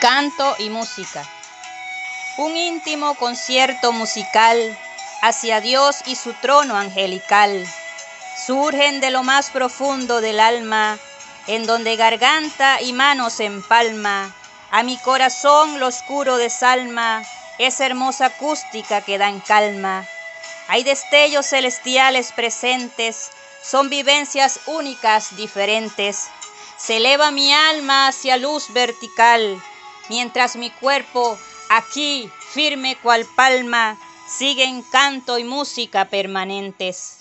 Canto y música. Un íntimo concierto musical hacia Dios y su trono angelical. Surgen de lo más profundo del alma, en donde garganta y manos empalma. A mi corazón lo oscuro desalma, esa hermosa acústica que da en calma. Hay destellos celestiales presentes, son vivencias únicas, diferentes. Se eleva mi alma hacia luz vertical mientras mi cuerpo aquí, firme cual palma, sigue en canto y música permanentes.